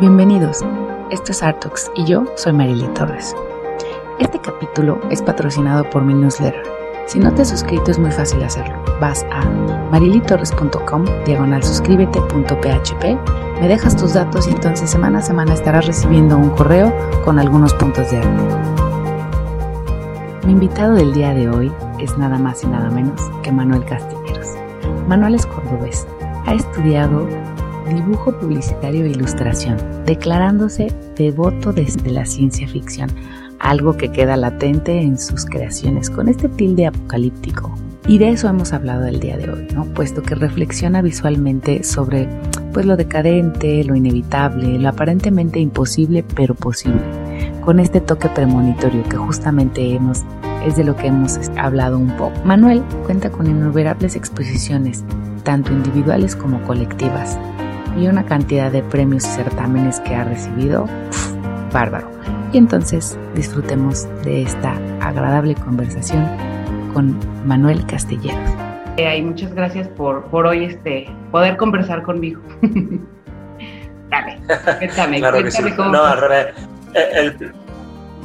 Bienvenidos, esto es Artox y yo soy Marily Torres. Este capítulo es patrocinado por mi newsletter. Si no te has suscrito es muy fácil hacerlo. Vas a marilitorres.com diagonal suscríbete.php, me dejas tus datos y entonces semana a semana estarás recibiendo un correo con algunos puntos de arte. Mi invitado del día de hoy es nada más y nada menos que Manuel Castilleros. Manuel es cordobés, ha estudiado dibujo publicitario e ilustración, declarándose devoto desde la ciencia ficción, algo que queda latente en sus creaciones con este tilde apocalíptico. Y de eso hemos hablado el día de hoy, puesto que reflexiona visualmente sobre pues lo decadente, lo inevitable, lo aparentemente imposible pero posible, con este toque premonitorio que justamente hemos es de lo que hemos hablado un poco. Manuel cuenta con innumerables exposiciones, tanto individuales como colectivas, y una cantidad de premios y certámenes que ha recibido, bárbaro. Y entonces disfrutemos de esta agradable conversación con Manuel Castellanos. Eh, muchas gracias por, por hoy este, poder conversar conmigo. Dale, cuéntame, cuéntame cómo. No, al revés. Eh,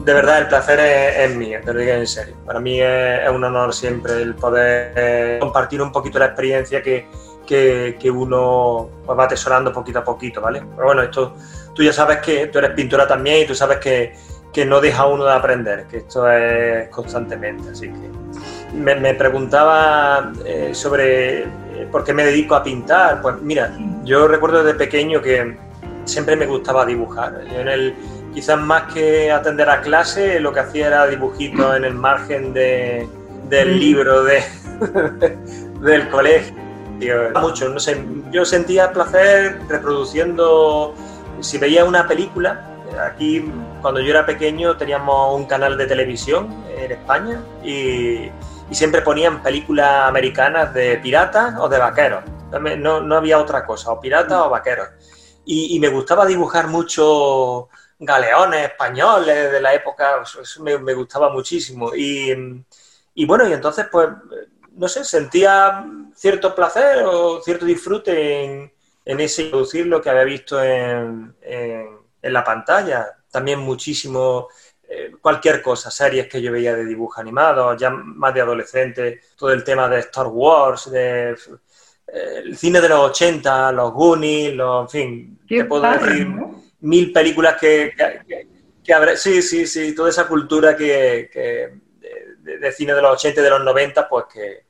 de verdad, el placer es, mío, te lo digo en serio. Para mí es, un honor siempre el poder eh, compartir un poquito la experiencia que, que, uno pues, va atesorando poquito a poquito, ¿vale? Pero bueno, esto tú ya sabes que tú eres pintora también y tú sabes que, que no deja uno de aprender, que esto es constantemente, así que me, preguntaba eh, sobre eh, por qué me dedico a pintar. Pues mira, yo recuerdo desde pequeño que siempre me gustaba dibujar. en el, quizás más que atender a clase, lo que hacía era dibujitos en el margen de, del libro de, del colegio mucho, no sé, yo sentía placer reproduciendo, si veía una película, aquí cuando yo era pequeño teníamos un canal de televisión en España y, siempre ponían películas americanas de piratas o de vaqueros, no, no había otra cosa, o piratas o vaqueros. Y, me gustaba dibujar mucho galeones españoles de la época, eso me, gustaba muchísimo. Y, y bueno, y entonces pues no sé, sentía cierto placer o cierto disfrute en, en ese producir lo que había visto en, en, la pantalla. También muchísimo, eh, cualquier cosa, series que yo veía de dibujos animados, ya más de adolescente, todo el tema de Star Wars, de eh, el cine de los 80, los Goonies, los, en fin, te puedo decir mil películas que, que, habrá, sí, sí, sí, toda esa cultura que, que de, cine de los 80 y de los 90, pues que,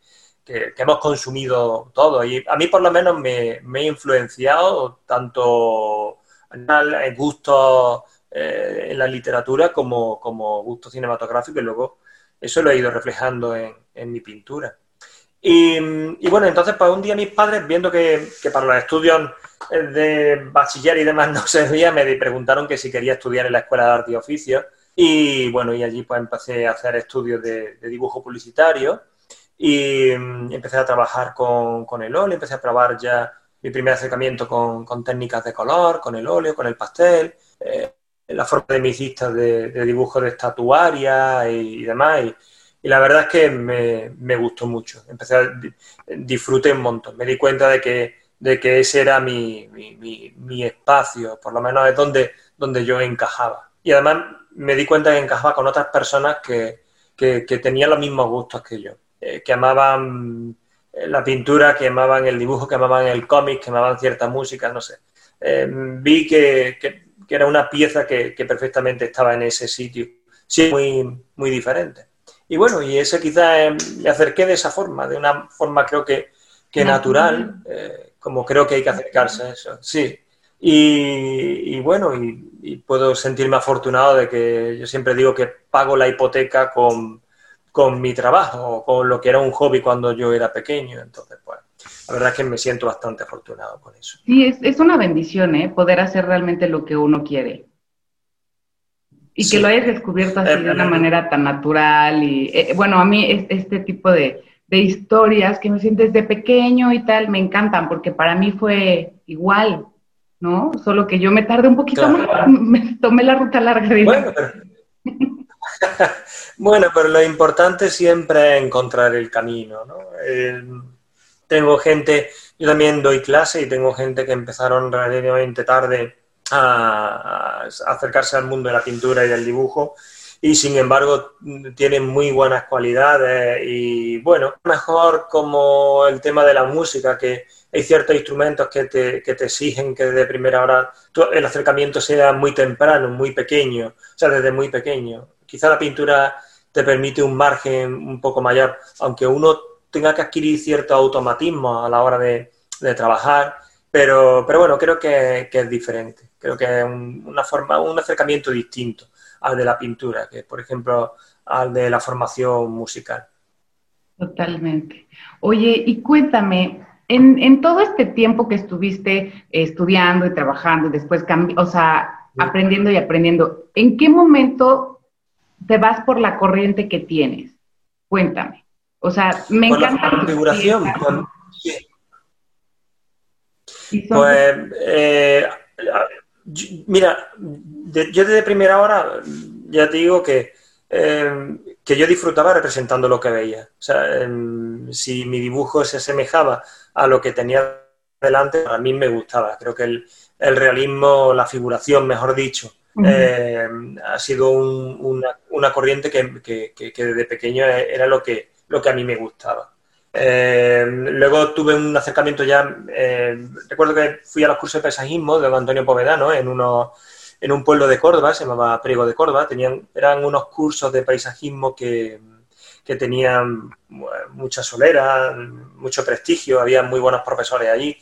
hemos consumido todo. Y a mí por lo menos me, me ha influenciado tanto en gustos eh, en la literatura como, como gusto cinematográfico y luego eso lo he ido reflejando en, en mi pintura. Y, y, bueno, entonces pues un día mis padres, viendo que, que, para los estudios de bachiller y demás no servía, me preguntaron que si quería estudiar en la Escuela de Arte y Oficios y bueno, y allí pues empecé a hacer estudios de, dibujo publicitario y mm, empecé a trabajar con, con, el óleo, empecé a probar ya mi primer acercamiento con, con técnicas de color, con el óleo, con el pastel, eh, la forma de mis listas de, dibujo de estatuaria y, demás. Y, la verdad es que me, me, gustó mucho. Empecé a disfruté un montón. Me di cuenta de que, de que ese era mi, mi, mi, mi espacio, por lo menos es donde, donde yo encajaba. Y además me di cuenta que encajaba con otras personas que, tenían los mismos gustos que yo, eh, que amaban eh, la pintura, que amaban el dibujo, que amaban el cómic, que amaban cierta música, no sé. Eh, vi que, era una pieza que, perfectamente estaba en ese sitio, sí, muy, muy diferente. Y bueno, y ese quizás me acerqué de esa forma, de una forma creo que, que natural, como creo que hay que acercarse a eso. Sí, y, bueno, y, puedo sentirme afortunado de que yo siempre digo que pago la hipoteca con, con mi trabajo, con lo que era un hobby cuando yo era pequeño. Entonces, pues, la verdad es que me siento bastante afortunado con eso. Sí, es, es una bendición, ¿eh? Poder hacer realmente lo que uno quiere. Y que lo hayas descubierto así de una manera tan natural. Y eh, bueno, a mí este tipo de, de historias que me sientes de pequeño y tal, me encantan, porque para mí fue igual. ¿No? Solo que yo me tardé un poquito más, me tomé la ruta larga. Bueno pero, bueno, pero lo importante siempre es encontrar el camino, ¿no? tengo gente, yo también doy clase y tengo gente que empezaron relativamente tarde a, acercarse al mundo de la pintura y del dibujo y sin embargo tienen muy buenas cualidades y bueno, mejor como el tema de la música, que hay ciertos instrumentos que te, que te exigen que desde primera hora el acercamiento sea muy temprano, muy pequeño, o sea, desde muy pequeño. Quizá la pintura te permite un margen un poco mayor, aunque uno tenga que adquirir cierto automatismo a la hora de, de trabajar, pero, pero bueno, creo que, que es diferente, creo que es una forma, un acercamiento distinto al de la pintura, que por ejemplo al de la formación musical. Totalmente. Oye, y cuéntame, en, en todo este tiempo que estuviste estudiando y trabajando y después, o sea, aprendiendo y aprendiendo, ¿en qué momento te vas por la corriente que tienes? Cuéntame. O sea, me encanta. La configuración. Pues, eh, Mira, yo desde primera hora ya te digo que, em, que yo disfrutaba representando lo que veía. O sea, em, si mi dibujo se asemejaba a lo que tenía delante, a mí me gustaba. Creo que el, realismo, la figuración, mejor dicho, em, ha sido una, corriente que, que, desde pequeño era lo que, lo que a mí me gustaba. Eh, luego tuve un acercamiento ya, eh, recuerdo que fui a los cursos de paisajismo de Antonio Povedano en, uno, en un pueblo de Córdoba, se llamaba Priego de Córdoba, tenían, eran unos cursos de paisajismo que, que tenían mucha solera, mucho prestigio, había muy buenos profesores allí.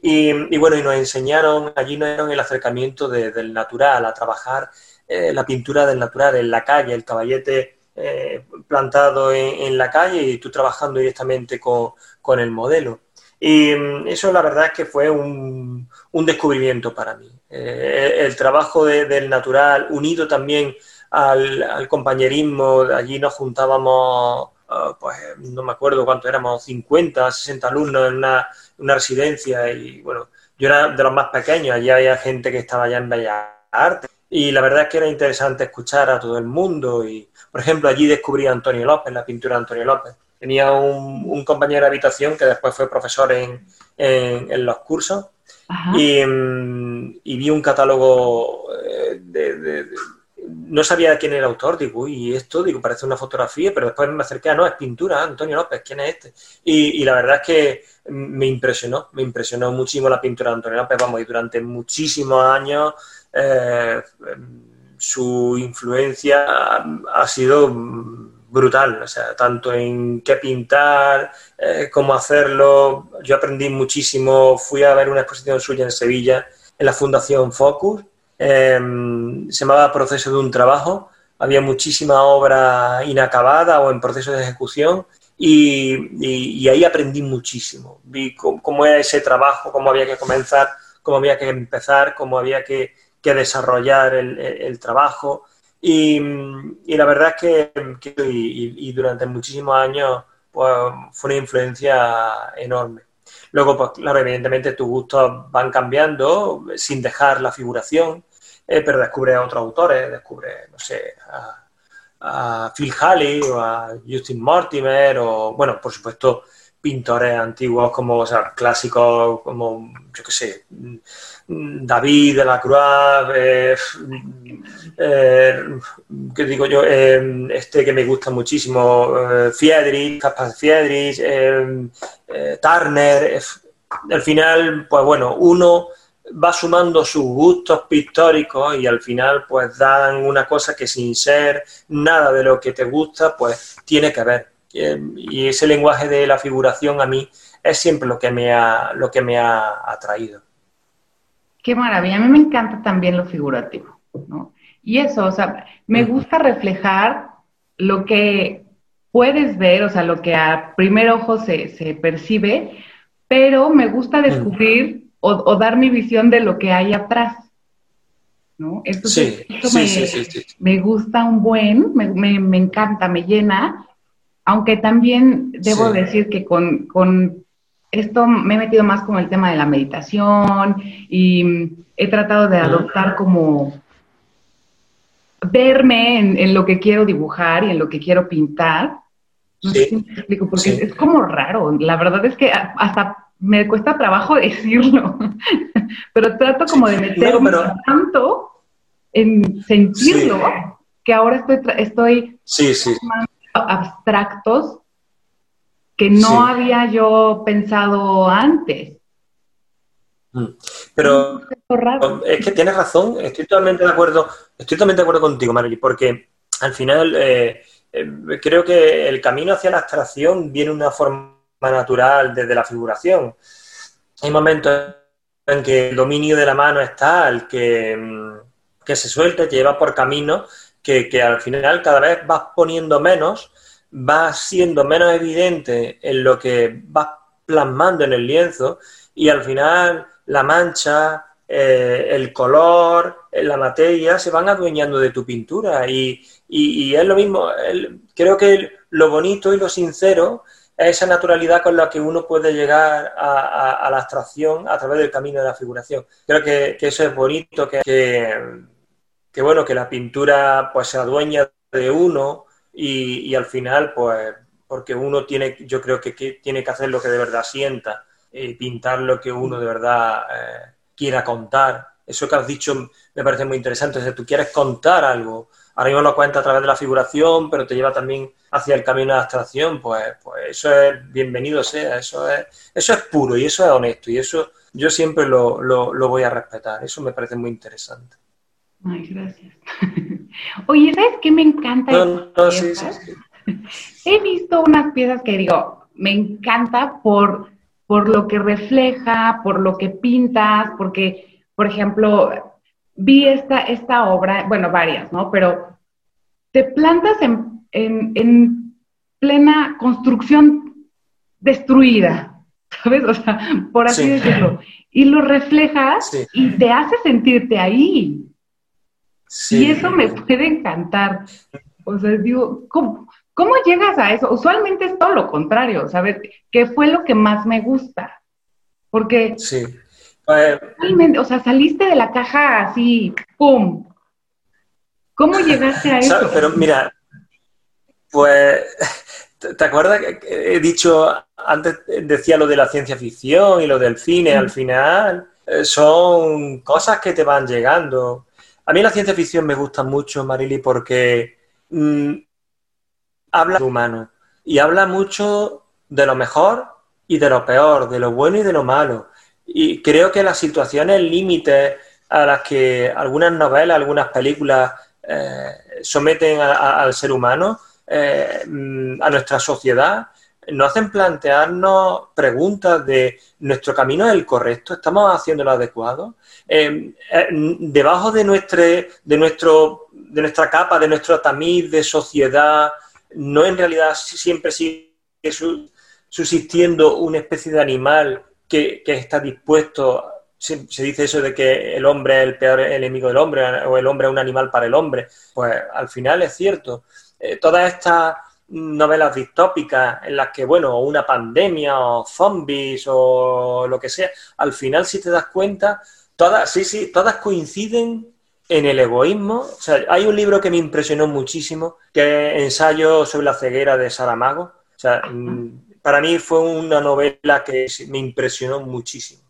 Y, bueno, y nos enseñaron, allí nos dieron el acercamiento del natural, a trabajar eh, la pintura del natural en la calle, el caballete eh, plantado en, la calle y tú trabajando directamente con, el modelo. Y mm, eso la verdad es que fue un, descubrimiento para mí. Eh, el trabajo del natural, unido también al, compañerismo, allí nos juntábamos, ah, pues no me acuerdo cuánto éramos, 50, 60 alumnos en una, una, residencia y bueno, yo era de los más pequeños, allí había gente que estaba ya en Bellas Artes y la verdad es que era interesante escuchar a todo el mundo y, por ejemplo, allí descubrí a Antonio López, la pintura de Antonio López. Tenía un, compañero de habitación que después fue profesor en, los cursos. Mm, y, vi un catálogo eh, de, No sabía quién era el autor, digo, y esto, digo, parece una fotografía, pero después me acerqué a, no, es pintura, Antonio López, ¿quién es este? Y, la verdad es que me impresionó, me impresionó muchísimo la pintura de Antonio López, vamos, y durante muchísimos años eh, su influencia ha sido brutal, o sea, tanto en qué pintar, eh, cómo hacerlo. Yo aprendí muchísimo, fui a ver una exposición suya en Sevilla, en la Fundación Focus, em, se llamaba Proceso de un Trabajo, había muchísima obra inacabada o en proceso de ejecución y, ahí aprendí muchísimo. Vi cómo, era ese trabajo, cómo había que comenzar, cómo había que empezar, cómo había que desarrollar el, trabajo. Y, la verdad es que, y, durante muchísimos años pues, fue una influencia enorme. Luego, pues claro, evidentemente tus gustos van cambiando sin dejar la figuración, eh, pero descubre a otros autores, descubre, no sé, a, Phil Halley o a Justin Mortimer o, bueno, por supuesto, pintores antiguos como, o sea, clásicos como, yo qué sé, David de la Croix, eh, eh, ¿qué digo yo? Eh, este que me gusta muchísimo, eh, Fiedrich, Caspar Fiedrich, Turner. al final, pues bueno, uno va sumando sus gustos pictóricos y al final pues dan una cosa que sin ser nada de lo que te gusta, pues tiene que ver. Y ese lenguaje de la figuración a mí es siempre lo que me ha, lo que me ha atraído. Qué maravilla. A mí me encanta también lo figurativo, ¿no? Y eso, o sea, me gusta reflejar lo que puedes ver, o sea, lo que a primer ojo se, percibe, pero me gusta descubrir o, dar mi visión de lo que hay atrás. ¿no? sí, sí, sí, me, gusta un buen, me, encanta, me llena, aunque también debo decir que con, con esto me he metido más con el tema de la meditación y he tratado de adoptar como verme en, lo que quiero dibujar y en lo que quiero pintar. No sé si me explico, porque es como raro. La verdad es que hasta me cuesta trabajo decirlo, pero trato como de meterme tanto en sentirlo que ahora estoy, estoy sí, sí. Abstractos que no había yo pensado antes. Mm. Pero es que tienes razón, estoy totalmente de acuerdo, estoy totalmente de acuerdo contigo, Marily, porque al final eh, eh, creo que el camino hacia la abstracción viene de una forma natural desde la figuración. Hay momentos en que el dominio de la mano es tal que, mm, que se suelta, te lleva por caminos que, al final cada vez vas poniendo menos, vas siendo menos evidente en lo que vas plasmando en el lienzo y al final la mancha, eh, el color, eh, la materia se van adueñando de tu pintura y, es lo mismo, creo que lo bonito y lo sincero es esa naturalidad con la que uno puede llegar a, la abstracción a través del camino de la figuración. Creo que, eso es bonito, que, que, bueno, que la pintura pues se adueña de uno y, al final pues porque uno tiene, yo creo que, tiene que hacer lo que de verdad sienta y pintar lo que uno de verdad eh, quiera contar. Eso que has dicho me parece muy interesante. O tú quieres contar algo, ahora mismo lo cuenta a través de la figuración, pero te lleva también hacia el camino de la abstracción, pues, pues eso es bienvenido sea, eso es, eso es puro y eso es honesto y eso yo siempre lo, lo, voy a respetar. Eso me parece muy interesante. Ay, gracias. Oye, ¿sabes qué me encanta? He visto unas piezas que digo, me encanta por por lo que refleja, por lo que pintas, porque, por ejemplo, vi esta, esta obra, bueno, varias, ¿no? Pero te plantas en, en, plena construcción destruida, ¿sabes? O sea, por así decirlo. Y lo reflejas y te hace sentirte ahí. Y eso me puede encantar. O sea, digo, ¿cómo, ¿Cómo llegas a eso? Usualmente es todo lo contrario, ¿sabes? ¿Qué fue lo que más me gusta? Porque sí. realmente, o sea, saliste de la caja así, ¡pum! ¿Cómo llegaste a eso? Pero mira, pues, ¿te acuerdas que he dicho, antes decía lo de la ciencia ficción y lo del cine, al final eh, son cosas que te van llegando. A mí la ciencia ficción me gusta mucho, Marili, porque mm, habla humano y habla mucho de lo mejor y de lo peor, de lo bueno y de lo malo. Y creo que las situaciones límites a las que algunas novelas, algunas películas eh, someten al ser humano, eh, a nuestra sociedad, nos hacen plantearnos preguntas de nuestro camino es el correcto, estamos haciendo lo adecuado. Eh, debajo de, nuestra, de, nuestro, de nuestra capa, de nuestro tamiz de sociedad, no en realidad siempre sigue subsistiendo una especie de animal que, está dispuesto, se, dice eso de que el hombre es el peor enemigo del hombre o el hombre es un animal para el hombre, pues al final es cierto. Eh, todas novelas distópicas en las que, bueno, una pandemia o zombies o lo que sea, al final si te das cuenta, todas, sí, sí, todas coinciden en el egoísmo. O sea, hay un libro que me impresionó muchísimo, que es Ensayo sobre la ceguera de Saramago. O sea, mm, para mí fue una novela que me impresionó muchísimo.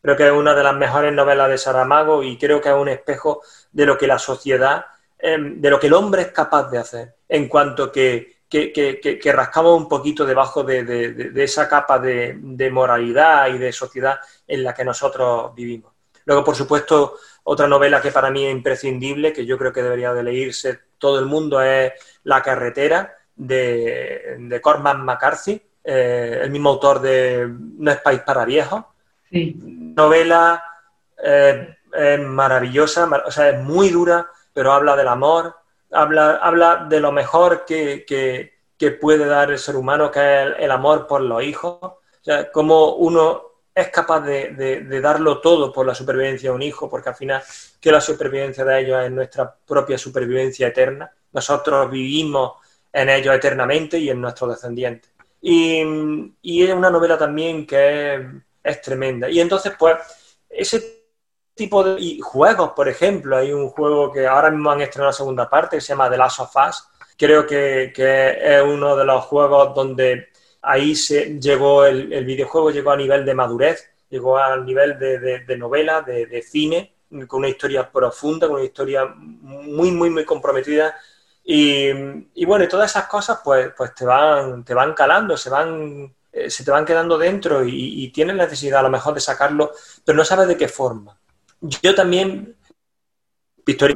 Creo que es una de las mejores novelas de Saramago y creo que es un espejo de lo que la sociedad, em, de lo que el hombre es capaz de hacer, en cuanto que, que, rascamos un poquito debajo de, esa capa de moralidad y de sociedad en la que nosotros vivimos. Luego, por supuesto, otra novela que para mí es imprescindible, que yo creo que debería de leerse todo el mundo, es La carretera de, de Cormac McCarthy, eh, el mismo autor de No es país para viejos. Sí. Novela eh, es maravillosa, o sea, es muy dura, pero habla del amor, habla, habla de lo mejor que, que, puede dar el ser humano, que es el, amor por los hijos. O como uno es capaz de, darlo todo por la supervivencia de un hijo, porque al final que la supervivencia de ellos es nuestra propia supervivencia eterna. Nosotros vivimos en ellos eternamente y en nuestros descendientes. Y, es una novela también que es, tremenda. Y entonces, pues, ese tipo de juegos, por ejemplo, hay un juego que ahora mismo han estrenado la segunda parte, que se llama The Last of Us. Creo que, que es uno de los juegos donde ahí se llegó el, videojuego, llegó a nivel de madurez, llegó al nivel de, novela, de, cine, con una historia profunda, con una historia muy, muy, muy comprometida. Y, bueno, y todas esas cosas pues, pues te, van, te van calando, se van eh, se te van quedando dentro y, tienes necesidad a lo mejor de sacarlo, pero no sabes de qué forma. Yo también,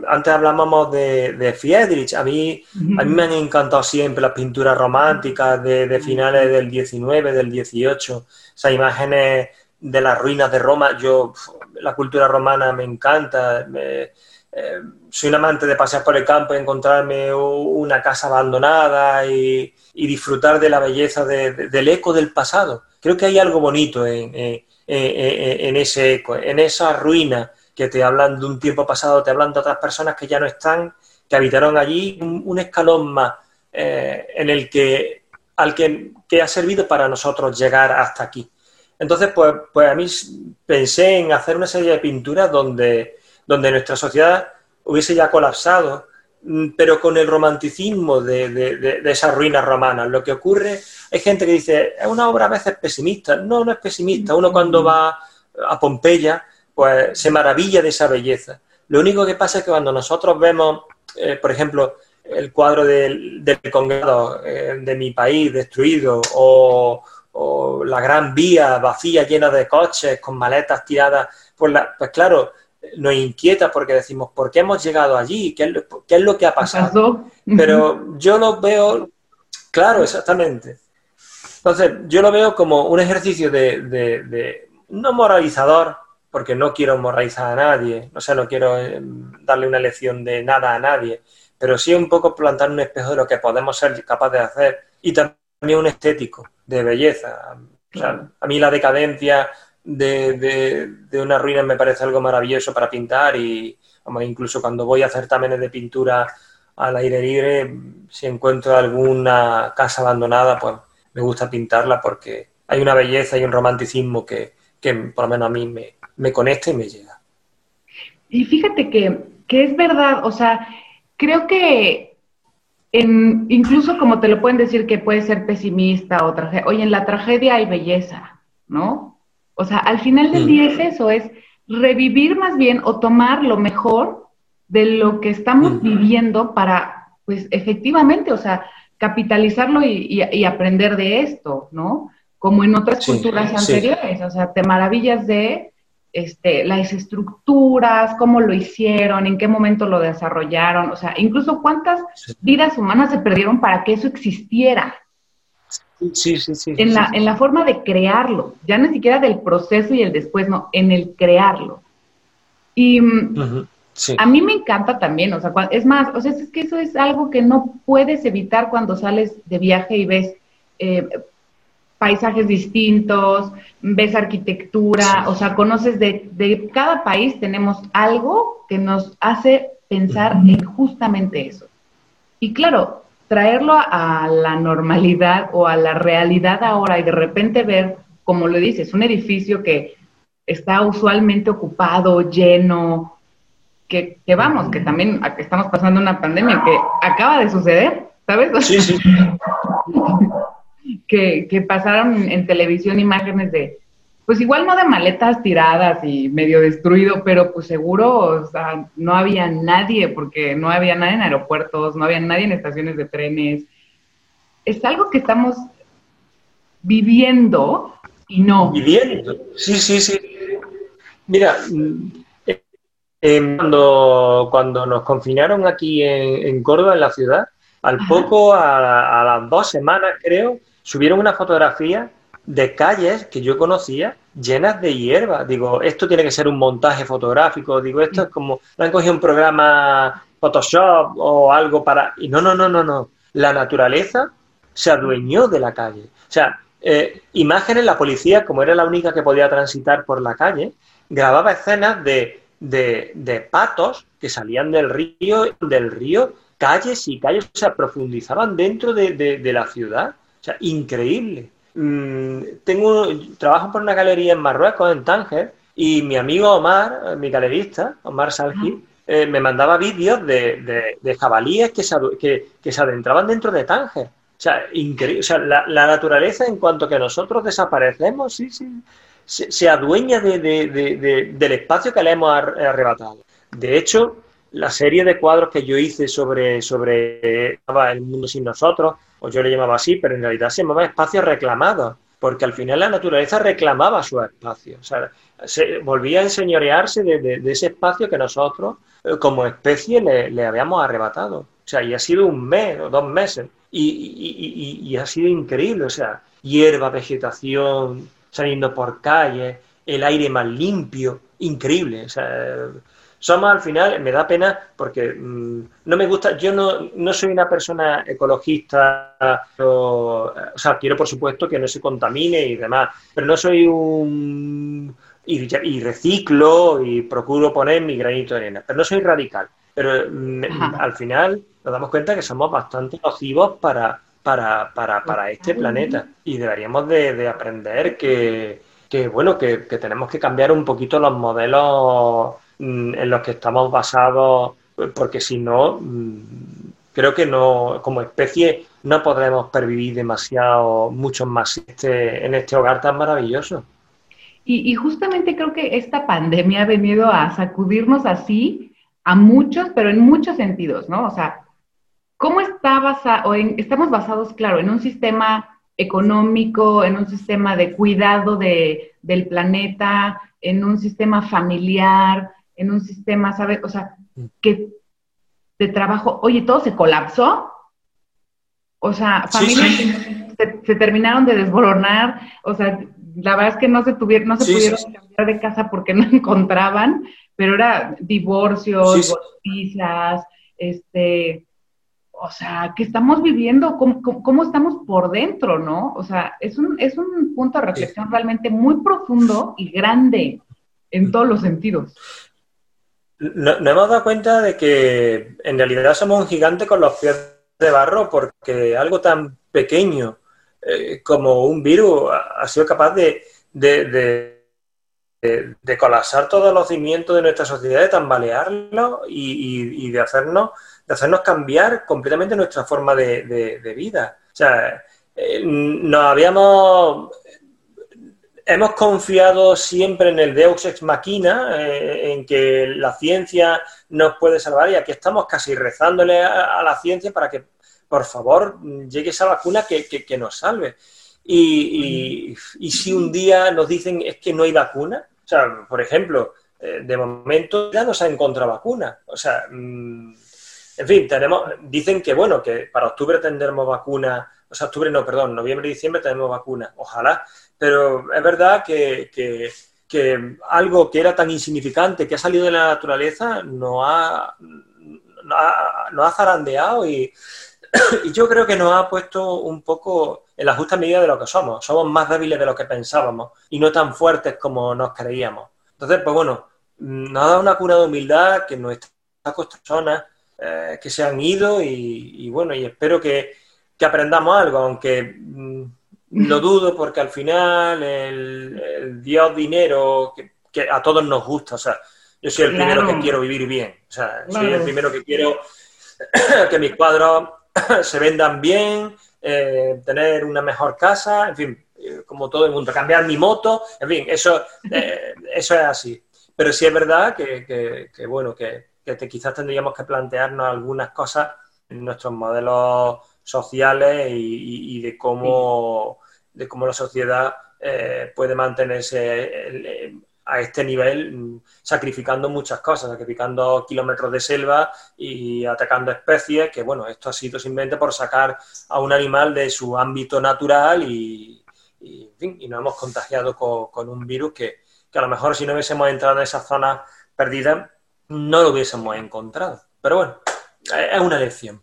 antes hablábamos de, de Friedrich, a mí, a mí me han encantado siempre las pinturas románticas de, finales del 19, del 18, esas imágenes de las ruinas de Roma, yo, la cultura romana me encanta, eh, soy un amante de pasear por el campo y encontrarme una casa abandonada y, disfrutar de la belleza del eco del pasado. Creo que hay algo bonito en, ese eco, en esa ruina que te hablan de un tiempo pasado, te hablan de otras personas que ya no están, que habitaron allí, un, escalón más eh, en el que, al que, ha servido para nosotros llegar hasta aquí. Entonces, pues, pues a mí pensé en hacer una serie de pinturas donde, donde nuestra sociedad hubiese ya colapsado, pero con el romanticismo de, de, esas ruinas romanas. Lo que ocurre, hay gente que dice, es una obra a veces pesimista. No, no es pesimista. Uno cuando va a Pompeya, pues se maravilla de esa belleza. Lo único que pasa es que cuando nosotros vemos, eh, por ejemplo, el cuadro del, del eh, de mi país destruido o, la gran vía vacía llena de coches con maletas tiradas, pues, pues claro, nos inquieta porque decimos, ¿por qué hemos llegado allí? ¿Qué es lo, que ha pasado? Pero yo lo veo, claro, exactamente. Entonces, yo lo veo como un ejercicio de, no moralizador, porque no quiero moralizar a nadie, o sea, no quiero eh, darle una lección de nada a nadie, pero sí un poco plantar un espejo de lo que podemos ser capaces de hacer y también un estético de belleza. a mí la decadencia de, de, una ruina me parece algo maravilloso para pintar y incluso cuando voy a certámenes de pintura al aire libre, si encuentro alguna casa abandonada, pues me gusta pintarla porque hay una belleza y un romanticismo que, por lo menos a mí me, me conecta y me llega. Y fíjate que, que es verdad, o sea, creo que en, incluso como te lo pueden decir que puede ser pesimista o tragedia, oye, en la tragedia hay belleza, ¿no? O sea, al final del día es eso, es revivir más bien o tomar lo mejor de lo que estamos viviendo para, pues efectivamente, o sea, capitalizarlo y, aprender de esto, ¿no? Como en otras culturas anteriores, o sea, te maravillas de este, las estructuras, cómo lo hicieron, en qué momento lo desarrollaron, o sea, incluso cuántas vidas humanas se perdieron para que eso existiera, Sí, sí, sí. En, la, en la forma de crearlo, ya ni siquiera del proceso y el después, no, en el crearlo. Y mm, a mí me encanta también, o sea, es más, o sea, es que eso es algo que no puedes evitar cuando sales de viaje y ves eh, paisajes distintos, ves arquitectura, o sea, conoces de, de, cada país tenemos algo que nos hace pensar en justamente eso. Y claro, traerlo a la normalidad o a la realidad ahora y de repente ver, como lo dices, un edificio que está usualmente ocupado, lleno, que, vamos, que también estamos pasando una pandemia que acaba de suceder, ¿sabes? Sí, sí. que, que pasaron en televisión imágenes de pues igual no de maletas tiradas y medio destruido, pero pues seguro, o sea, no había nadie, porque no había nadie en aeropuertos, no había nadie en estaciones de trenes. Es algo que estamos viviendo y no. Viviendo, sí, sí, sí. Mira, eh, eh, cuando, cuando nos confinaron aquí en, Córdoba, en la ciudad, al poco, a, a las dos semanas creo, subieron una fotografía de calles que yo conocía llenas de hierba. Digo, esto tiene que ser un montaje fotográfico. Digo, esto es como, han cogido un programa Photoshop o algo para... Y no, no, no, no, no. La naturaleza se adueñó de la calle. O sea, eh, imágenes, la policía, como era la única que podía transitar por la calle, grababa escenas de, de, patos que salían del río, del río, calles y calles, o sea, profundizaban dentro de, de la ciudad. O sea, increíble. Mm, tengo, trabajo por una galería en Marruecos, en Tánger, y mi amigo Omar, mi galerista, Omar Salji, eh, me mandaba vídeos de, jabalíes que se, que, se, adentraban dentro de Tánger. O sea, increíble. O sea, la, naturaleza, en cuanto que nosotros desaparecemos, sí, sí, se, adueña del espacio que le hemos arrebatado. De hecho, la serie de cuadros que yo hice sobre, sobre el mundo sin nosotros, o yo le llamaba así, pero en realidad se llamaba espacios reclamados, porque al final la naturaleza reclamaba su espacio, o sea, se, volvía a enseñorearse de, ese espacio que nosotros, eh, como especie, le, habíamos arrebatado. O sea, y ha sido un mes o dos meses, y, ha sido increíble, o sea, hierba, vegetación, saliendo por calles, el aire más limpio, increíble, o sea, somos al final, me da pena porque mm, no me gusta, yo no, no soy una persona ecologista, o, sea, quiero por supuesto que no se contamine y demás, pero no soy un... Y, reciclo y procuro poner mi granito de arena, pero no soy radical. Pero mm, al final nos damos cuenta que somos bastante nocivos para, para, para, para este planeta y deberíamos de, aprender que, bueno, que, tenemos que cambiar un poquito los modelos Mm, en los que estamos basados, porque si no, mm, creo que no, como especie, no podremos pervivir demasiado, mucho más este, en este hogar tan maravilloso. Y, justamente creo que esta pandemia ha venido a sacudirnos así a muchos, pero en muchos sentidos, ¿no? O sea, ¿cómo está basado, o estamos basados, claro, en un sistema económico, en un sistema de cuidado de, del planeta, en un sistema familiar, en un sistema, ¿sabes? O sea, que de trabajo, oye, todo se colapsó. O sea, familias Se, terminaron de desboronar, o sea, la verdad es que no se tuvieron, no se pudieron cambiar de casa porque no encontraban, pero era divorcios, noticias, este, o sea, que estamos viviendo, cómo, cómo, estamos por dentro, ¿no? O sea, es un, es un punto de reflexión realmente muy profundo y grande en mm. todos los sentidos. Nos no hemos dado cuenta de que en realidad somos un gigante con los pies de barro porque algo tan pequeño eh, como un virus ha, sido capaz de, de, de, colapsar todos los cimientos de nuestra sociedad, de tambalearlo y, y, de, hacernos, de hacernos cambiar completamente nuestra forma de, vida. O sea, eh, nos habíamos hemos confiado siempre en el Deus ex machina, eh, en que la ciencia nos puede salvar y aquí estamos casi rezándole a, la ciencia para que, por favor, llegue esa vacuna que, nos salve. Y, si un día nos dicen es que no hay vacuna, o sea, por ejemplo, eh, de momento ya no se ha encontrado vacuna. O sea, mm, en fin, tenemos, dicen que bueno, que para octubre tendremos vacuna, o sea, octubre no, perdón, noviembre y diciembre tenemos vacuna. Ojalá pero es verdad que, que, algo que era tan insignificante, que ha salido de la naturaleza, nos ha, no ha, zarandeado y, y, yo creo que nos ha puesto un poco en la justa medida de lo que somos. Somos más débiles de lo que pensábamos y no tan fuertes como nos creíamos. Entonces, pues bueno, nos ha dado una cura de humildad que nuestras personas eh, que se han ido y, bueno, y espero que, que aprendamos algo, aunque mm, lo dudo porque al final el, Dios dinero, que, a todos nos gusta, o sea, yo soy el primero que quiero vivir bien, o sea, soy el primero que quiero que mis cuadros se vendan bien, eh, tener una mejor casa, en fin, eh, como todo el mundo, cambiar mi moto, en fin, eso, eh, eso es así. Pero sí es verdad que, bueno, que, quizás tendríamos que plantearnos algunas cosas en nuestros modelos sociales y, de cómo de cómo la sociedad eh, puede mantenerse eh, a este nivel mm, sacrificando muchas cosas, sacrificando kilómetros de selva y atacando especies, que bueno, esto ha sido simplemente por sacar a un animal de su ámbito natural y, y, nos hemos contagiado con, un virus que, que, a lo mejor si no hubiésemos entrado en esa zona perdida no lo hubiésemos encontrado. Pero bueno, es una lección.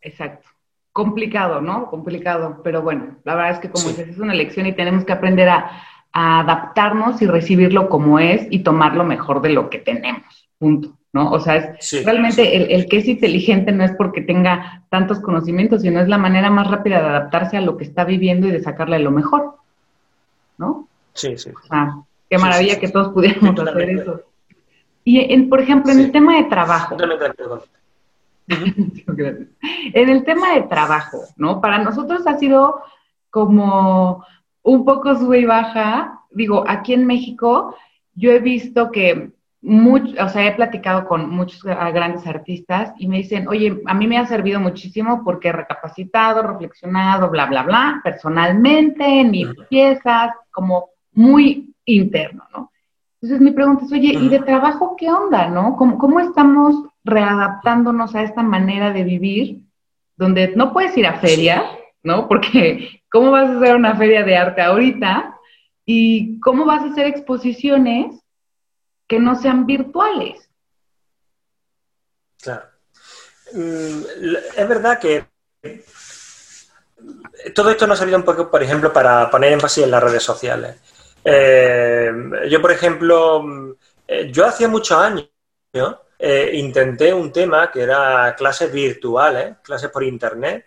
Exacto complicado, ¿no? Complicado, pero bueno, la verdad es que como dices, es una lección y tenemos que aprender a, adaptarnos y recibirlo como es y tomar lo mejor de lo que tenemos, punto, ¿no? O sea, es realmente El, que es inteligente no es porque tenga tantos conocimientos, sino es la manera más rápida de adaptarse a lo que está viviendo y de sacarle lo mejor, ¿no? Sí, sí. Ah, qué maravilla que todos pudiéramos hacer eso. Y, en, por ejemplo, en el tema de trabajo. En el tema de trabajo, ¿no? Para nosotros ha sido como un poco sube y baja. Digo, aquí en México yo he visto que mucho, o sea, he platicado con muchos grandes artistas y me dicen, oye, a mí me ha servido muchísimo porque he recapacitado, reflexionado, bla, bla, bla, personalmente, en mis piezas, como muy interno, ¿no? Entonces mi pregunta es, oye, ¿y de trabajo qué onda, no? ¿Cómo, ¿Cómo, estamos readaptándonos a esta manera de vivir donde no puedes ir a feria, ¿no? Porque ¿cómo vas a hacer una feria de arte ahorita? ¿Y cómo vas a hacer exposiciones que no sean virtuales? Claro. Mm, es verdad que todo esto nos ha servido un poco, por ejemplo, para poner énfasis en las redes sociales. Eh, yo, por ejemplo, eh, yo hacía muchos años eh, intenté un tema que era clases virtuales, clases por internet,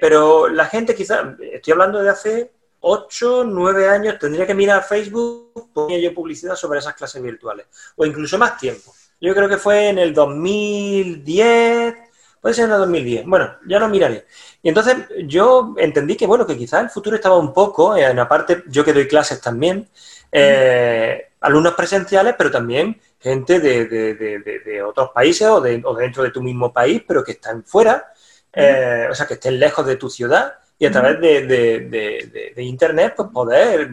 pero la gente quizás, estoy hablando de hace 8, 9 años, tendría que mirar Facebook, ponía yo publicidad sobre esas clases virtuales, o incluso más tiempo. Yo creo que fue en el 2010, puede ser en el 2010, bueno, ya lo miraré. Y entonces yo entendí que, bueno, que quizás el futuro estaba un poco, en aparte, yo que doy clases también, eh, alumnos presenciales, pero también gente de, otros países o, dentro de tu mismo país, pero que están fuera, eh, o sea, que estén lejos de tu ciudad y a través de, Internet, pues poder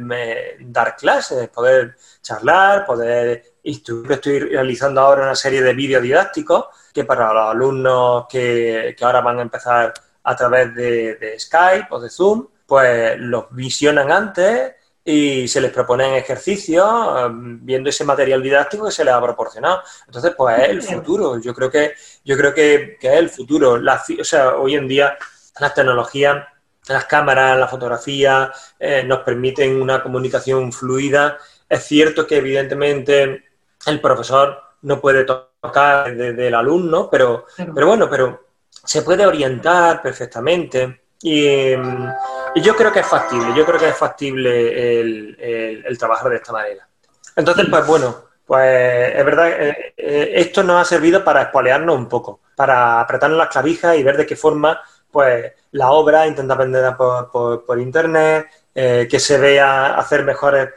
dar clases, poder charlar, poder... Estoy realizando ahora una serie de vídeos didácticos que para los alumnos que, que ahora van a empezar a través de, Skype o de Zoom, pues los visionan antes y se les proponen ejercicios um, viendo ese material didáctico que se les ha proporcionado. Entonces, pues es el futuro. Yo creo que, yo creo que, es el futuro. La, o sea, hoy en día las tecnologías, las cámaras, la fotografía eh, nos permiten una comunicación fluida. Es cierto que evidentemente el profesor no puede tocar desde el alumno, pero, pero bueno, pero se puede orientar perfectamente em, y, yo creo que es factible, yo creo que es factible el, trabajar de esta manera. Entonces, pues bueno, pues es verdad, eh, eh, esto nos ha servido para espolearnos un poco, para apretarnos las clavijas y ver de qué forma pues la obra intenta venderla por, internet, eh, que se vea hacer mejores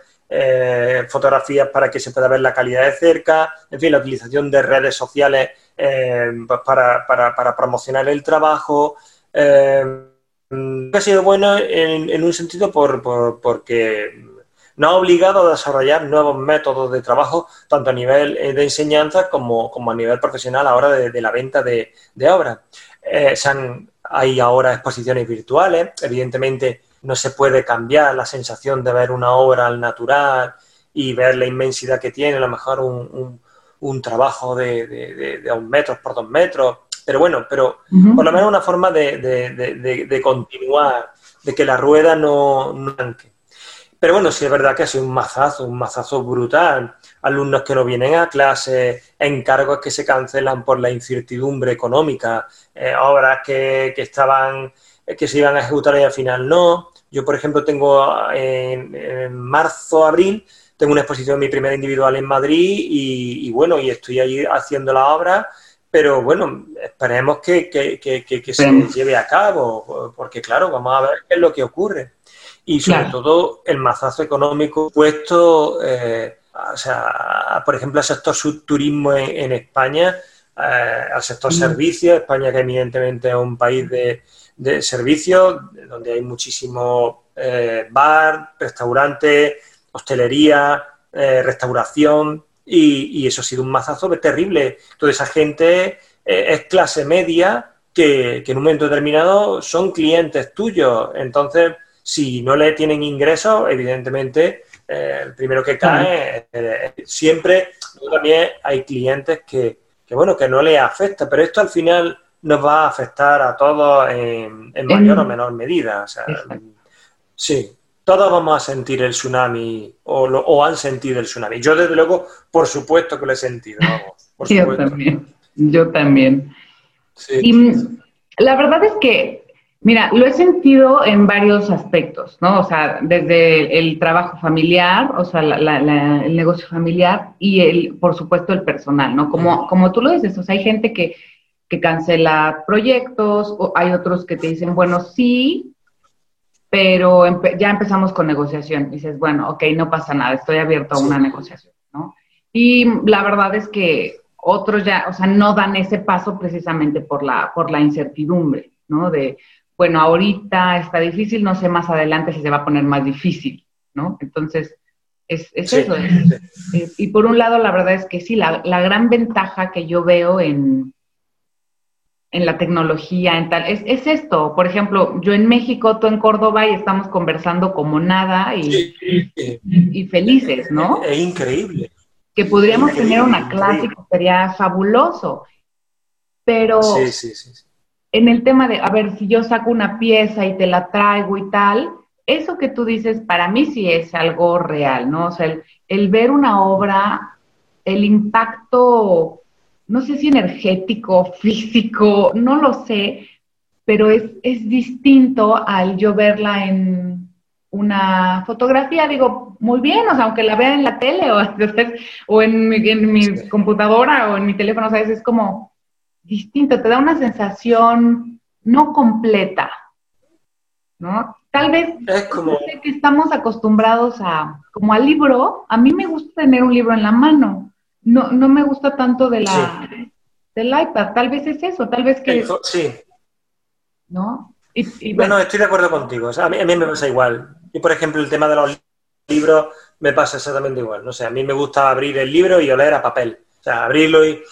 fotografías para que se pueda ver la calidad de cerca, en fin, la utilización de redes sociales eh, pues para, para, para, promocionar el trabajo. Eh, ha sido bueno en, un sentido por, porque nos ha obligado a desarrollar nuevos métodos de trabajo, tanto a nivel eh, de enseñanza como, como a nivel profesional a la hora de, la venta de, obras. Hay ahora exposiciones virtuales, evidentemente no se puede cambiar la sensación de ver una obra al natural y ver la inmensidad que tiene, a lo mejor un un trabajo de, de, un metro por dos metros, pero bueno, pero por lo menos una forma de, continuar, de que la rueda no, no Pero bueno, sí es verdad que ha sido un mazazo, un mazazo brutal. Alumnos que no vienen a clase, encargos que se cancelan por la incertidumbre económica, eh, obras que, que, estaban, que se iban a ejecutar y al final no. Yo, por ejemplo, tengo en, en marzo, abril, tengo una exposición mi primera individual en Madrid y, bueno, y estoy allí haciendo la obra, pero bueno, esperemos que, se lleve a cabo, porque claro, vamos a ver qué es lo que ocurre. Y sobre todo el mazazo económico puesto, eh, o sea, por ejemplo, al sector turismo en, España, eh, al sector mm. servicios, España que evidentemente es un país de, servicios, donde hay muchísimo eh, bar, restaurantes, hostelería, restauración, y, eso ha sido un mazazo terrible. Toda esa gente es clase media que, en un momento determinado son clientes tuyos. Entonces, si no le tienen ingresos, evidentemente, eh, el primero que cae, siempre también hay clientes que, bueno, que no le afecta, pero esto al final nos va a afectar a todos en, mayor o menor medida. sí todos vamos a sentir el tsunami o, o, han sentido el tsunami. Yo, desde luego, por supuesto que lo he sentido. yo también. Yo también. Y mm, la verdad es que, mira, lo he sentido en varios aspectos, ¿no? O sea, desde el trabajo familiar, o sea, el negocio familiar y, el, por supuesto, el personal, ¿no? Como, como tú lo dices, o sea, hay gente que que cancela proyectos, o hay otros que te dicen, bueno, sí, pero ya empezamos con negociación. Dices, bueno, ok, no pasa nada, estoy abierto a una negociación, ¿no? Y la verdad es que otros ya, o sea, no dan ese paso precisamente por la, por la incertidumbre, ¿no? De, bueno, ahorita está difícil, no sé más adelante si se va a poner más difícil, ¿no? Entonces, es, eso. y por un lado, la verdad es que sí, la, la gran ventaja que yo veo en, en la tecnología, en tal, es, es, esto. Por ejemplo, yo en México, tú en Córdoba y estamos conversando como nada y, y, felices, ¿no? Es increíble. Que podríamos tener una clase que sería fabuloso. Pero en el tema de, a ver, si yo saco una pieza y te la traigo y tal, eso que tú dices para mí sí es algo real, ¿no? O sea, el, el ver una obra, el impacto no sé si energético, físico, no lo sé, pero es, es distinto al yo verla en una fotografía, digo, muy bien, o sea, aunque la vea en la tele o, o en, mi, en mi computadora o en mi teléfono, ¿sabes? Es como distinto, te da una sensación no completa, ¿no? Tal vez es como... que estamos acostumbrados a, como al libro, a mí me gusta tener un libro en la mano, no, no me gusta tanto de la, del iPad. Tal vez es eso, tal vez que... Sí. ¿No? Y, bueno. estoy de acuerdo contigo. a, mí, a, mí, me pasa igual. Y, por ejemplo, el tema de los libros me pasa exactamente igual. No sé, a mí me gusta abrir el libro y oler a papel. O sea, abrirlo y,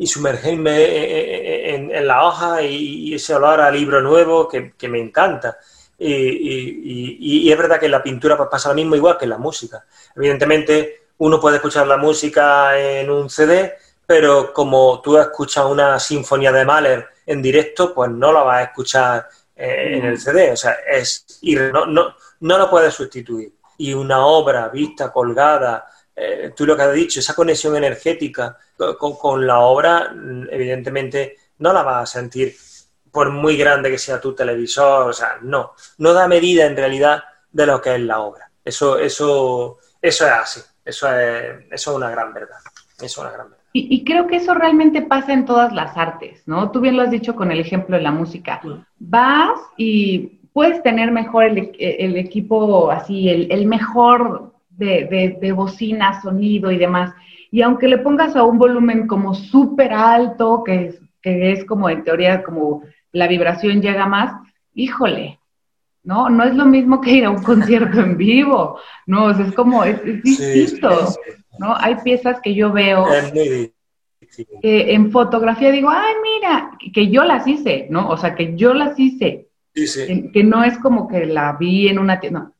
y sumergirme en, la hoja y, ese olor a libro nuevo que, que me encanta. Y, y, es verdad que en la pintura pues, pasa lo mismo igual que en la música. Evidentemente, uno puede escuchar la música en un CD, pero como tú escuchas una sinfonía de Mahler en directo, pues no la vas a escuchar eh, en el CD. O sea, es no, no, no lo puedes sustituir. Y una obra vista, colgada, eh, tú lo que has dicho, esa conexión energética con, con, la obra, evidentemente no la vas a sentir por muy grande que sea tu televisor. O sea, no. No da medida en realidad de lo que es la obra. Eso, eso, eso es así. Eso es, eso es una gran verdad. Eso es una gran verdad. Y, creo que eso realmente pasa en todas las artes, ¿no? Tú bien lo has dicho con el ejemplo de la música. Vas y puedes tener mejor el, equipo así, el, mejor de, de, bocina, sonido y demás. Y aunque le pongas a un volumen como súper alto, que es, que es como en teoría como la vibración llega más, híjole, ¿no? No es lo mismo que ir a un concierto en vivo, ¿no? O sea, es como, es, distinto, ¿no? Hay piezas que yo veo que en fotografía digo, ay, mira, que yo las hice, ¿no? O sea, que yo las hice, que no es como que la vi en una tienda,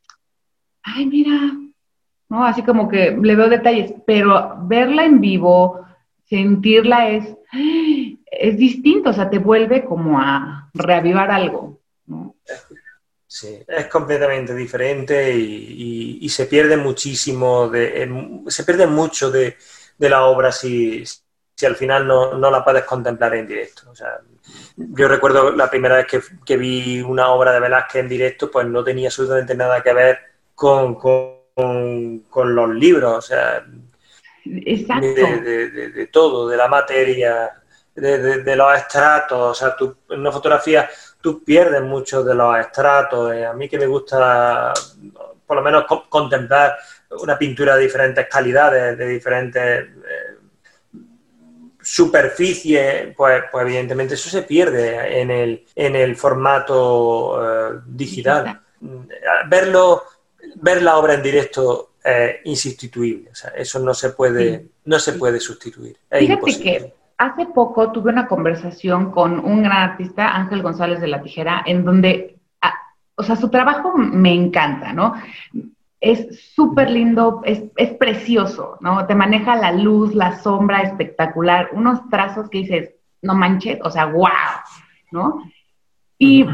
ay, mira, ¿no? Así como que le veo detalles, pero verla en vivo, sentirla es, es distinto, o sea, te vuelve como a reavivar algo, ¿no? Sí, es completamente diferente y, se pierde muchísimo, de, se pierde mucho de, la obra si, si al final no, la puedes contemplar en directo. O sea, yo recuerdo la primera vez que, vi una obra de Velázquez en directo, pues no tenía absolutamente nada que ver con, los libros, o sea, de, de, todo, de la materia, de, los estratos, o sea, tú en una fotografía tú pierdes mucho de los estratos. Eh, a mí que me gusta, por lo menos, contemplar una pintura de diferentes calidades, de diferentes eh, superficies, pues, pues, evidentemente eso se pierde en el, en el formato eh, digital. Verlo, ver la obra en directo es insustituible. O sea, eso no se puede, no se puede sustituir. Es imposible hace poco tuve una conversación con un gran artista, Ángel González de la Tijera, en donde, o sea, su trabajo me encanta, ¿no? Es súper lindo, es, es, precioso, ¿no? Te maneja la luz, la sombra espectacular, unos trazos que dices, no manches, o sea, wow, ¿no? Y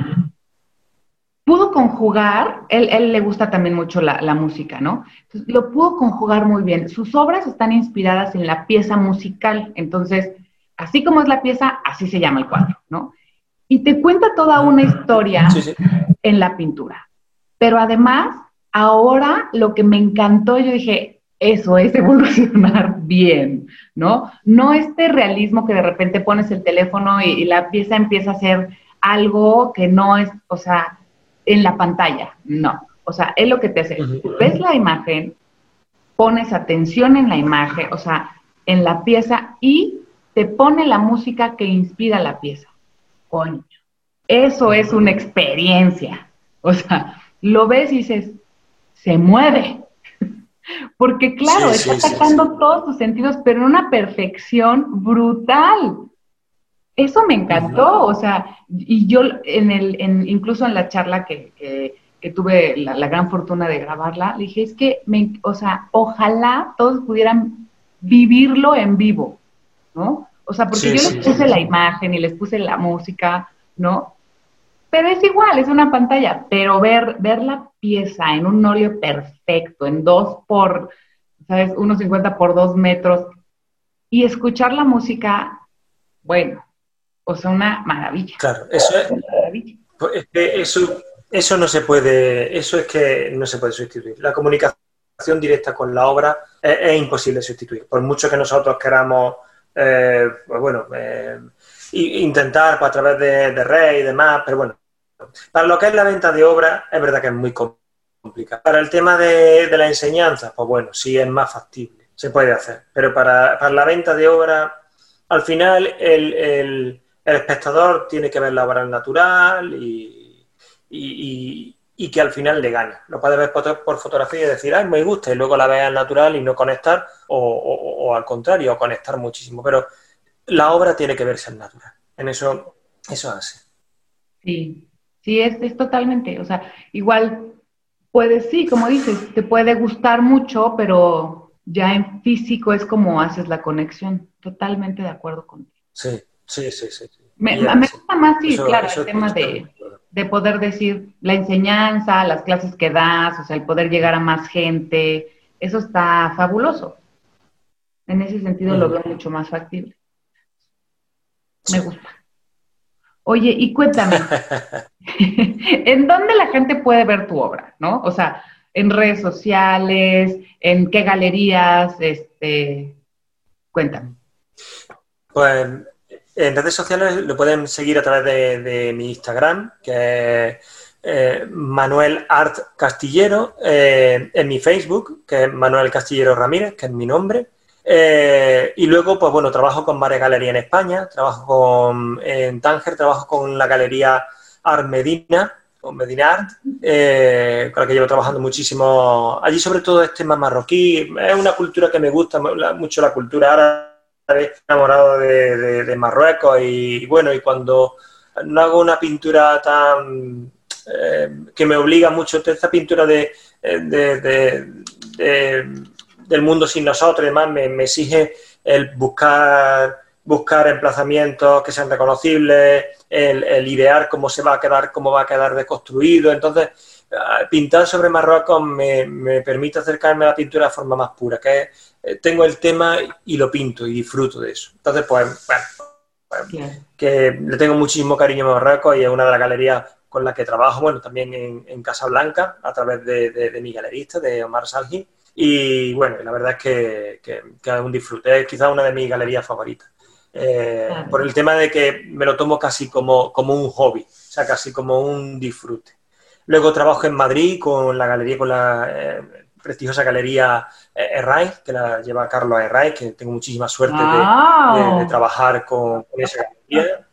pudo conjugar, él, él le gusta también mucho la, la, música, ¿no? Entonces, lo pudo conjugar muy bien. Sus obras están inspiradas en la pieza musical, entonces así como es la pieza, así se llama el cuadro, ¿no? Y te cuenta toda una historia en la pintura. Pero además, ahora lo que me encantó, yo dije, eso es evolucionar bien, ¿no? No este realismo que de repente pones el teléfono y, la pieza empieza a ser algo que no es, o sea, en la pantalla, no. O sea, es lo que te hace. Ves la imagen, pones atención en la imagen, o sea, en la pieza y te pone la música que inspira la pieza. Coño, eso es una experiencia. O sea, lo ves y dices, se mueve, porque claro, está sacando todos tus sentidos, pero en una perfección brutal. Eso me encantó, o sea, y yo en el, en, incluso en la charla que, que, tuve la, gran fortuna de grabarla, le dije, es que, me, o sea, ojalá todos pudieran vivirlo en vivo, ¿no? O sea, porque yo les puse la imagen y les puse la música, ¿no? Pero es igual, es una pantalla, pero ver, ver la pieza en un óleo perfecto, en dos por, ¿sabes? 1,50 por dos metros, y escuchar la música, bueno, o sea, una maravilla. Claro, eso es, pues, eso, eso no se puede, eso es que no se puede sustituir. La comunicación directa con la obra es, imposible sustituir. Por mucho que nosotros queramos, eh, pues bueno, eh, intentar pues, a través de, de red y demás, pero bueno, para lo que es la venta de obra, es verdad que es muy complicado. Para el tema de, la enseñanza, pues bueno, sí es más factible, se puede hacer. Pero para, la venta de obra, al final el, espectador tiene que ver la obra natural y, que al final le gane. Lo puede ver por, fotografía y decir, ay, me gusta, y luego la ve al natural y no conectar, o, al contrario, conectar muchísimo. Pero la obra tiene que verse al natural. En eso, eso hace. Sí, Sí, es, es totalmente, o sea, igual puedes, sí, como dices, te puede gustar mucho, pero ya en físico es como haces la conexión. Totalmente de acuerdo contigo. Sí, sí, sí, sí. Me, gusta más, sí, claro, el tema de, de, poder decir la enseñanza, las clases que das, o sea, el poder llegar a más gente, eso está fabuloso. En ese sentido lo veo mucho más factible. Me gusta. Oye, y cuéntame, ¿en dónde la gente puede ver tu obra? ¿No? O sea, en redes sociales, en qué galerías, este, cuéntame. Pues en redes sociales lo pueden seguir a través de, mi Instagram, que es eh, Manuel Art Castillero, eh, en mi Facebook, que es Manuel Castillero Ramírez, que es mi nombre, eh, y luego, pues bueno, trabajo con varias galerías en España, trabajo con, en Tánger, trabajo con la galería Art Medina, con Medina Art, con la que llevo trabajando muchísimo. Allí sobre todo es tema marroquí, es una cultura que me gusta mucho la cultura árabe, enamorado de, Marruecos y, bueno, y cuando no hago una pintura tan... Eh, que me obliga mucho, esta pintura de del mundo sin nosotros y demás, me, exige el buscar, buscar emplazamientos que sean reconocibles, el, idear cómo se va a quedar, cómo va a quedar deconstruido. Entonces, ah, pintar sobre Marruecos me, permite acercarme a la pintura de forma más pura, que eh, tengo el tema y lo pinto y disfruto de eso. Entonces, pues, bueno, que le tengo muchísimo cariño a Marruecos y es una de las galerías con las que trabajo, bueno, también en, en Casablanca, a través de, de mi galerista, de Omar Salji, y bueno, la verdad es que, que, que un disfrute. Es quizás una de mis galerías favoritas. Eh, por el tema de que me lo tomo casi como, como un hobby, o sea, casi como un disfrute. Luego trabajo en Madrid con la galería, con la eh, prestigiosa galería eh, que la lleva Carlos Herray, que tengo muchísima suerte de, trabajar con, esa galería.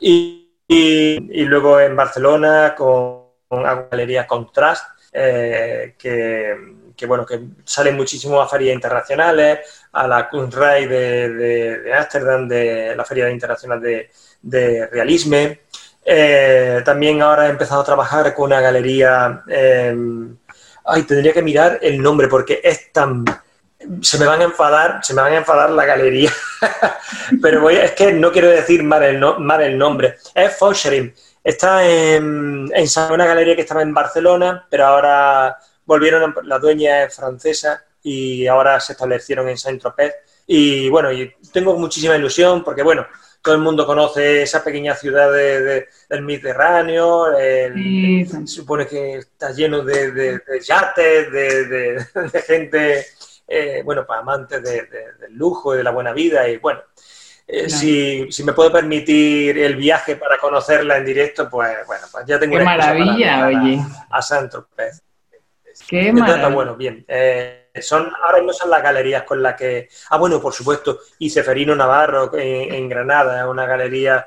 Y, y, luego en Barcelona con, la galería Contrast, eh, que que bueno, que salen muchísimo a ferias internacionales, a la Kunstreich de Ámsterdam, de, la Feria Internacional de, de Realisme. Eh, también ahora he empezado a trabajar con una galería. Em, ay, tendría que mirar el nombre porque es tan. Se me van a enfadar, se me van a enfadar la galería. Pero voy, es que no quiero decir mal el, mal el nombre. Es Fosherim. Está en, en una galería que estaba en Barcelona, pero ahora volvieron, la dueña es francesa y ahora se establecieron en Saint-Tropez. Y bueno, y tengo muchísima ilusión porque, bueno, todo el mundo conoce esa pequeña ciudad de, del Mediterráneo, se supone que está lleno de, yates, de, gente eh, bueno, pues amantes del lujo y de la buena vida y bueno, eh, si, si, me puedo permitir el viaje para conocerla en directo, pues bueno, pues ya tengo Qué maravilla, oye. A, Santo Pez. Qué. Bueno, bien. Eh, son, ahora mismo son las galerías con las que... Ah, bueno, por supuesto, y Ceferino Navarro en, Granada, una galería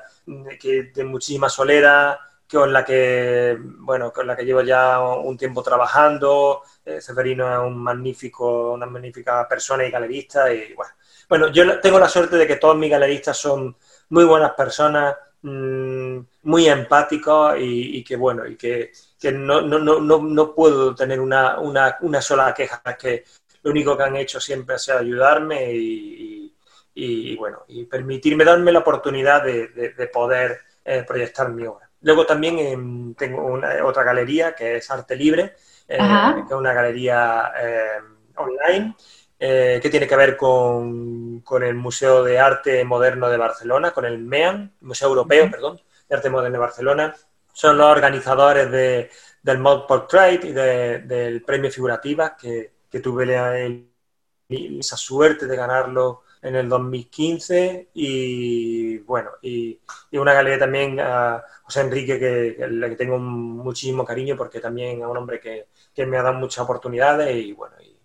que, de muchísima solera, con la que, bueno, con la que llevo ya un tiempo trabajando. Eh, Ceferino es un magnífico, una magnífica persona y galerista y bueno, bueno, yo tengo la suerte de que todos mis galeristas son muy buenas personas, mm, muy empáticos y, que, bueno, y que, no, no, no, no, puedo tener una, una, una sola queja, es que lo único que han hecho siempre ha sido ayudarme y, bueno, y permitirme darme la oportunidad de, poder eh, proyectar mi obra. Luego también em, tengo una, otra galería que es Arte Libre, eh, que es una galería eh, online eh, que tiene que ver con, el Museo de Arte Moderno de Barcelona, con el MEAN, Museo Europeo, perdón, de Arte Moderno de Barcelona. Son los organizadores de, del Mod Portrait y del Premio Figurativa, que, tuve esa suerte de ganarlo en el 2015 y bueno, y, una galería también a José Enrique que, le tengo muchísimo cariño porque también es un hombre que, que me ha dado muchas oportunidades y bueno, y,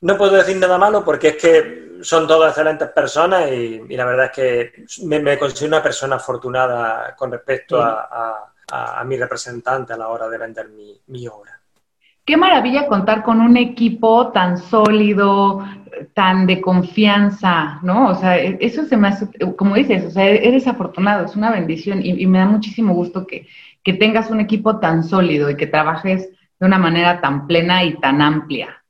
no puedo decir nada malo porque es que son todas excelentes personas y, la verdad es que me, considero una persona afortunada con respecto a, mi representante a la hora de vender mi, obra. Qué maravilla contar con un equipo tan sólido, tan de confianza, ¿no? O sea, e, eso se me hace, como dices, o sea, eres afortunado, es una bendición y, me da muchísimo gusto que, que tengas un equipo tan sólido y que trabajes de una manera tan plena y tan amplia.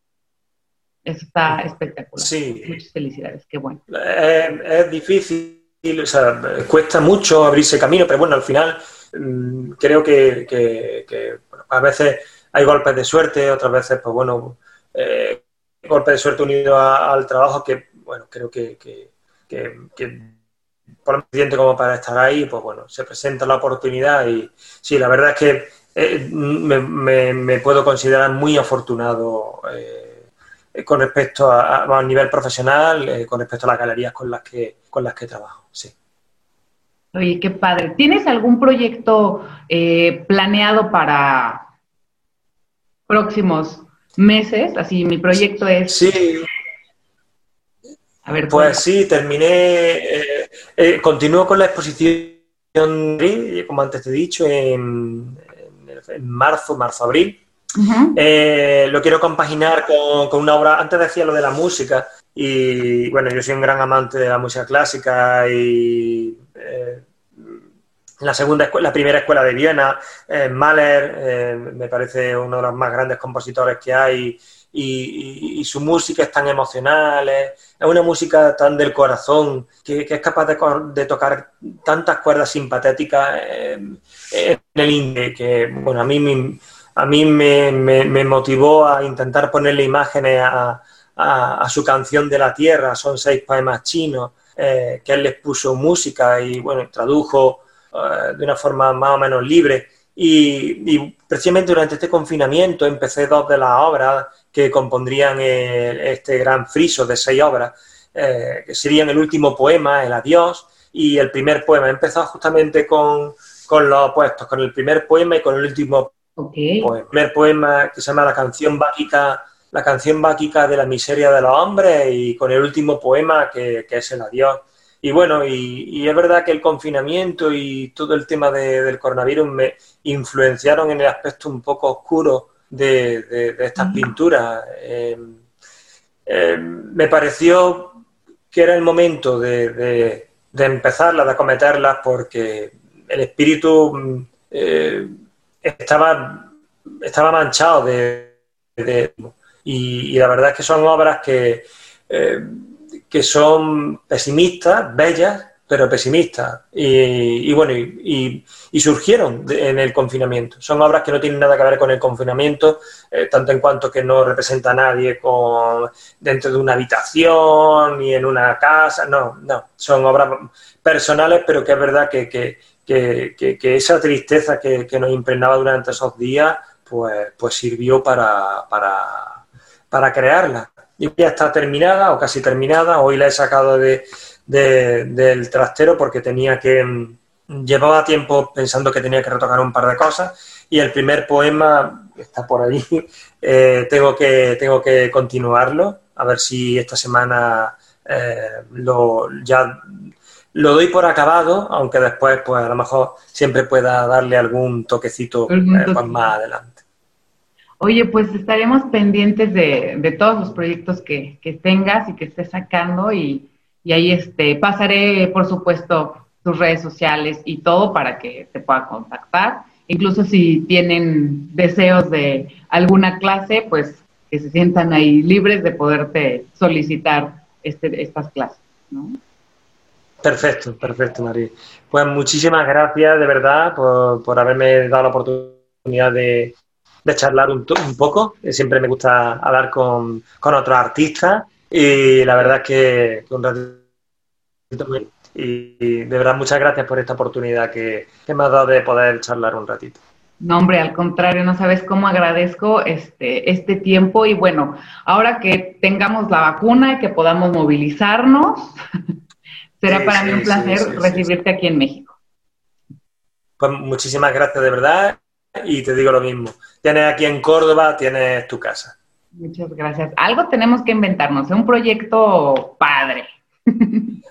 Eso está espectacular. Sí. Muchas felicidades, qué bueno. Eh, es difícil, o sea, cuesta mucho abrirse camino, pero bueno, al final creo que, a veces hay golpes de suerte, otras veces, pues bueno, eh, golpes de suerte unido al trabajo que, bueno, creo que, por lo suficiente como para estar ahí, pues bueno, se presenta la oportunidad y sí, la verdad es que eh, me, puedo considerar muy afortunado. Eh, con respecto a, a, nivel profesional, eh, con respecto a las galerías con las que, con las que trabajo. Oye, qué padre. ¿Tienes algún proyecto eh, planeado para próximos meses? Así, mi proyecto es... Sí. A ver, pues sí, terminé, continúo con la exposición, como antes te he dicho, en, en marzo, marzo-abril. Eh, lo quiero compaginar con, una obra, antes decía lo de la música, y bueno, yo soy un gran amante de la música clásica y eh, la segunda escuela, la primera escuela de Viena, eh, Mahler, me parece uno de los más grandes compositores que hay y, su música es tan emocional, es, una música tan del corazón que, es capaz de, tocar tantas cuerdas simpatéticas en el indie que, bueno, a mí a mí me, motivó a intentar ponerle imágenes a, a, su canción de la tierra, son seis poemas chinos, eh, que él les puso música y bueno, tradujo eh, de una forma más o menos libre. Y, precisamente durante este confinamiento empecé dos de las obras que compondrían este gran friso de seis obras, eh, que serían el último poema, el adiós, y el primer poema. He empezado justamente con, con los opuestos, con el primer poema y con el último pues, el primer poema que se llama La canción báquica, la canción báquica de la miseria de los hombres y con el último poema que, es el adiós. Y bueno, y, es verdad que el confinamiento y todo el tema del coronavirus me influenciaron en el aspecto un poco oscuro de, estas pinturas. Em, em, me pareció que era el momento de, empezarlas, de acometerlas, porque el espíritu mm, eh, estaba, estaba manchado de, y, la verdad es que son obras que, eh, que son pesimistas, bellas, pero pesimistas. Y, bueno, y, surgieron en el confinamiento. Son obras que no tienen nada que ver con el confinamiento, eh, tanto en cuanto que no representa a nadie con, dentro de una habitación ni en una casa. No, no. Son obras personales, pero que es verdad que, que, esa tristeza que, nos impregnaba durante esos días, pues, pues sirvió para, para, crearla. y ya está terminada o casi terminada. Hoy la he sacado de, del trastero porque tenía que. Mm, llevaba tiempo pensando que tenía que retocar un par de cosas y el primer poema está por ahí. Eh, tengo, que, tengo que continuarlo, a ver si esta semana eh, lo, ya lo doy por acabado, aunque después, pues a lo mejor siempre pueda darle algún toquecito eh, pues, más adelante. Oye, pues estaremos pendientes de, todos los proyectos que, tengas y que estés sacando y, ahí este, pasaré, por supuesto, tus redes sociales y todo para que te pueda contactar. Incluso si tienen deseos de alguna clase, pues que se sientan ahí libres de poderte solicitar este, estas clases, ¿no? Perfecto, perfecto, María. Pues muchísimas gracias de verdad por, haberme dado la oportunidad de, charlar un, poco. Siempre me gusta hablar con, otros artistas y la verdad es que, un ratito y, de verdad muchas gracias por esta oportunidad que, que me has dado de poder charlar un ratito. No, hombre, al contrario, no sabes cómo agradezco este, este tiempo y bueno, ahora que tengamos la vacuna y que podamos movilizarnos, será para mí un placer recibirte aquí en México. Pues muchísimas gracias de verdad y te digo lo mismo. Tienes aquí en Córdoba, tienes tu casa. Muchas gracias. Algo tenemos que inventarnos, un proyecto padre.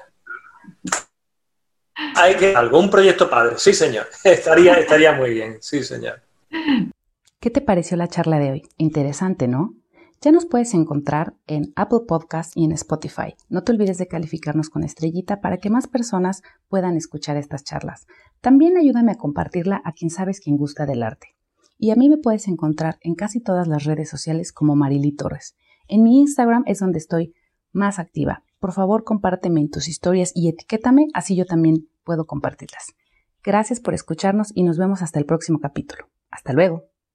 Hay que algún proyecto padre, sí señor. Estaría, estaría muy bien, sí señor. ¿Qué te pareció la charla de hoy? Interesante, ¿no? Ya nos puedes encontrar en Apple Podcast y en Spotify. No te olvides de calificarnos con estrellita para que más personas puedan escuchar estas charlas. También ayúdame a compartirla a quien sabes quien gusta del arte. Y a mí me puedes encontrar en casi todas las redes sociales como Marily Torres. En mi Instagram es donde estoy más activa por favor compárteme en tus historias y etiquétame, así yo también puedo compartirlas. Gracias por escucharnos y nos vemos hasta el próximo capítulo. Hasta luego.